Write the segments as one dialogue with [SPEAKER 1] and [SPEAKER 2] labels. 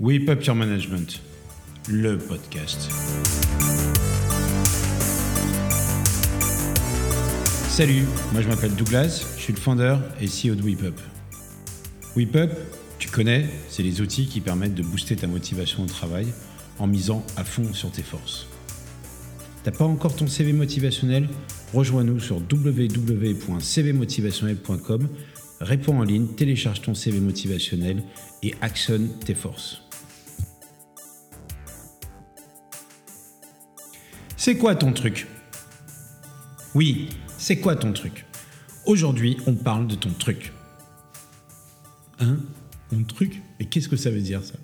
[SPEAKER 1] Up Your Management, le podcast. Salut, moi je m'appelle Douglas, je suis le founder et CEO de Whip Up. Whip Up, tu connais, c'est les outils qui permettent de booster ta motivation au travail en misant à fond sur tes forces. T'as pas encore ton CV motivationnel? Rejoins-nous sur www.cvmotivationnel.com, réponds en ligne, télécharge ton CV motivationnel et actionne tes forces. C'est quoi ton truc? Oui, c'est quoi ton truc? Aujourd'hui, on parle de ton truc. Hein? Mon truc? Mais qu'est-ce que ça veut dire ça?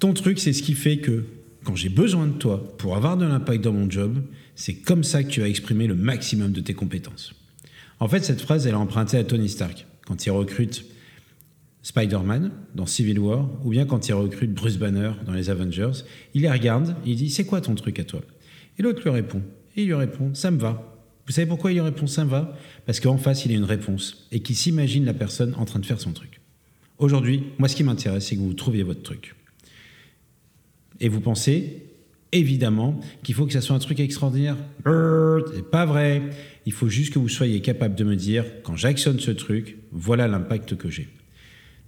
[SPEAKER 1] Ton truc, c'est ce qui fait que quand j'ai besoin de toi pour avoir de l'impact dans mon job, c'est comme ça que tu vas exprimer le maximum de tes compétences. En fait, cette phrase, elle est empruntée à Tony Stark quand il recrute Spider-Man dans Civil War, ou bien quand il recrute Bruce Banner dans les Avengers. Il les regarde, il dit C'est quoi ton truc à toi? Et l'autre lui répond. Et il lui répond Ça me va. Vous savez pourquoi il lui répond Ça me va? Parce qu'en face, il a une réponse et qu'il s'imagine la personne en train de faire son truc. Aujourd'hui, moi, ce qui m'intéresse, c'est que vous trouviez votre truc. Et vous pensez, évidemment, qu'il faut que ça soit un truc extraordinaire. C'est pas vrai. Il faut juste que vous soyez capable de me dire, quand j'actionne ce truc, voilà l'impact que j'ai.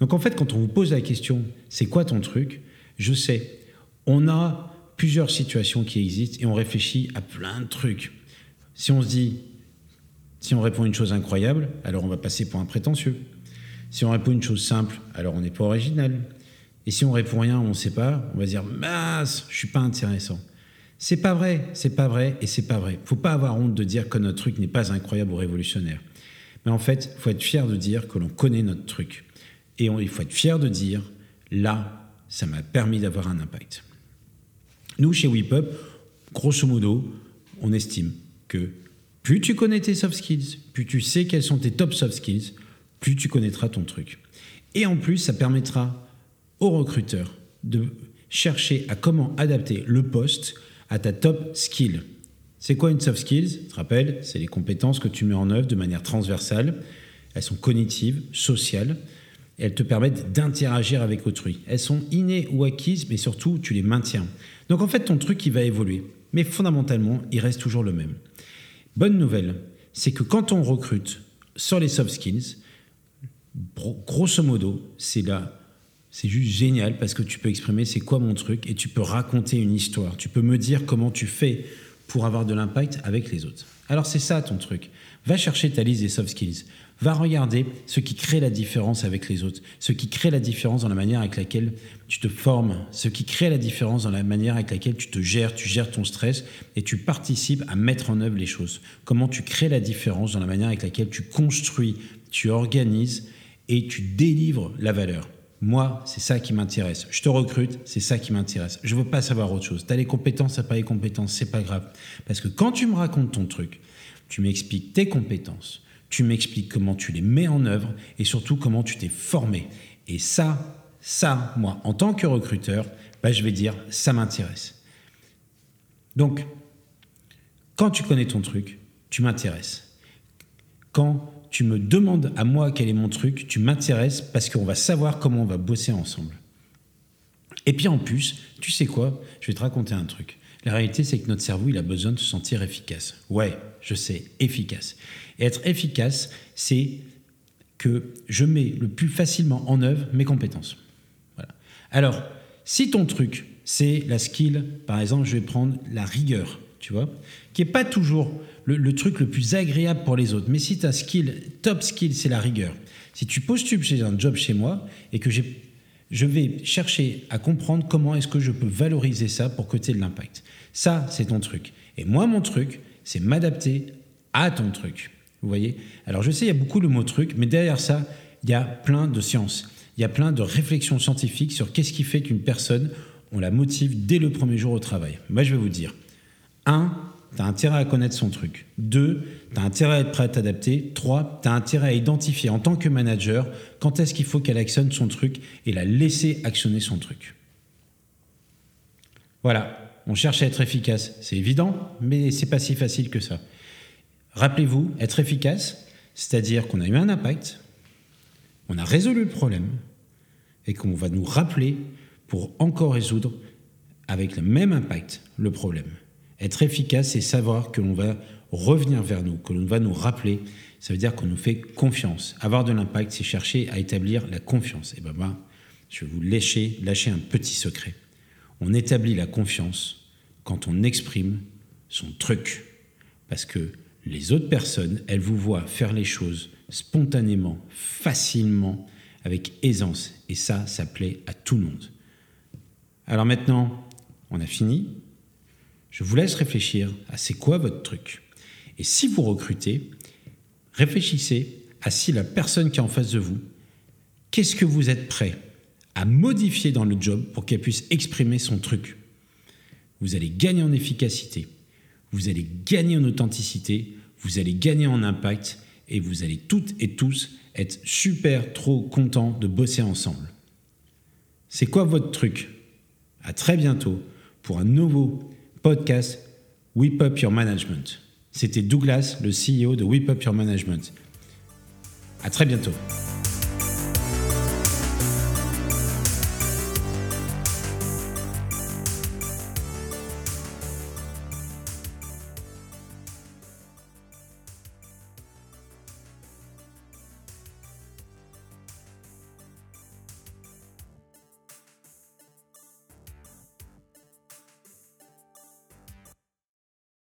[SPEAKER 1] Donc en fait, quand on vous pose la question, c'est quoi ton truc? Je sais, on a plusieurs situations qui existent et on réfléchit à plein de trucs. Si on se dit, si on répond une chose incroyable, alors on va passer pour un prétentieux. Si on répond une chose simple, alors on n'est pas original. Et si on répond rien, on ne sait pas, on va dire mince, je suis pas intéressant. C'est pas vrai, c'est pas vrai et c'est pas vrai. Faut pas avoir honte de dire que notre truc n'est pas incroyable ou révolutionnaire. Mais en fait, faut être fier de dire que l'on connaît notre truc. Et il faut être fier de dire là, ça m'a permis d'avoir un impact. Nous, chez WePub, grosso modo, on estime que plus tu connais tes soft skills, plus tu sais quels sont tes top soft skills, plus tu connaîtras ton truc. Et en plus, ça permettra au recruteur de chercher à comment adapter le poste à ta top skill. C'est quoi une soft skills? Tu te rappelles, c'est les compétences que tu mets en œuvre de manière transversale. Elles sont cognitives, sociales, elles te permettent d'interagir avec autrui. Elles sont innées ou acquises, mais surtout, tu les maintiens. Donc en fait, ton truc, il va évoluer. Mais fondamentalement, il reste toujours le même. Bonne nouvelle, c'est que quand on recrute sur les soft skills, grosso modo, c'est là c'est juste génial parce que tu peux exprimer c'est quoi mon truc et tu peux raconter une histoire. Tu peux me dire comment tu fais pour avoir de l'impact avec les autres. Alors c'est ça ton truc. Va chercher ta liste des soft skills. Va regarder ce qui crée la différence avec les autres, ce qui crée la différence dans la manière avec laquelle tu te formes, ce qui crée la différence dans la manière avec laquelle tu te gères, tu gères ton stress et tu participes à mettre en œuvre les choses. Comment tu crées la différence dans la manière avec laquelle tu construis, tu organises et tu délivres la valeur. Moi, c'est ça qui m'intéresse. Je te recrute, c'est ça qui m'intéresse. Je veux pas savoir autre chose. Tu as les compétences, tu n'as pas les compétences, c'est pas grave. Parce que quand tu me racontes ton truc, tu m'expliques tes compétences, tu m'expliques comment tu les mets en œuvre et surtout comment tu t'es formé. Et ça, ça, moi, en tant que recruteur, bah, je vais dire, ça m'intéresse. Donc, quand tu connais ton truc, tu m'intéresses. Quand tu me demandes à moi quel est mon truc, tu m'intéresses parce qu'on va savoir comment on va bosser ensemble. Et puis en plus, tu sais quoi? Je vais te raconter un truc. La réalité, c'est que notre cerveau, il a besoin de se sentir efficace. Ouais, je sais, efficace. Et être efficace, c'est que je mets le plus facilement en œuvre mes compétences. Voilà. Alors, si ton truc, c'est la skill, par exemple, je vais prendre la rigueur, tu vois, qui n'est pas toujours le, truc le plus agréable pour les autres. Mais si ta skill, top skill, c'est la rigueur. Si tu postules chez un job chez moi et que je vais chercher à comprendre comment est-ce que je peux valoriser ça pour aies de l'impact. Ça, c'est ton truc. Et moi, mon truc, c'est m'adapter à ton truc. Vous voyez? Alors, je sais, il y a beaucoup le mot truc, mais derrière ça, il y a plein de sciences. Il y a plein de réflexions scientifiques sur qu'est-ce qui fait qu'une personne, on la motive dès le premier jour au travail. Moi, je vais vous dire. Un, tu as intérêt à connaître son truc. Deux, tu as intérêt à être prêt à t'adapter. Trois, tu as intérêt à identifier en tant que manager quand est-ce qu'il faut qu'elle actionne son truc et la laisser actionner son truc. Voilà, on cherche à être efficace. C'est évident, mais c'est pas si facile que ça. Rappelez-vous, être efficace, c'est-à-dire qu'on a eu un impact, on a résolu le problème et qu'on va nous rappeler pour encore résoudre avec le même impact le problème. Être efficace, c'est savoir que l'on va revenir vers nous, que l'on va nous rappeler. Ça veut dire qu'on nous fait confiance. Avoir de l'impact, c'est chercher à établir la confiance. Et ben, ben je vais vous lâcher, lâcher un petit secret. On établit la confiance quand on exprime son truc. Parce que les autres personnes, elles vous voient faire les choses spontanément, facilement, avec aisance. Et ça, ça plaît à tout le monde. Alors maintenant, on a fini. Je vous laisse réfléchir à c'est quoi votre truc. Et si vous recrutez, réfléchissez à si la personne qui est en face de vous, qu'est-ce que vous êtes prêt à modifier dans le job pour qu'elle puisse exprimer son truc. Vous allez gagner en efficacité, vous allez gagner en authenticité, vous allez gagner en impact et vous allez toutes et tous être super trop contents de bosser ensemble. C'est quoi votre truc? À très bientôt pour un nouveau podcast Whip Up Your Management. C'était Douglas, le CEO de Whip Up Your Management. À très bientôt.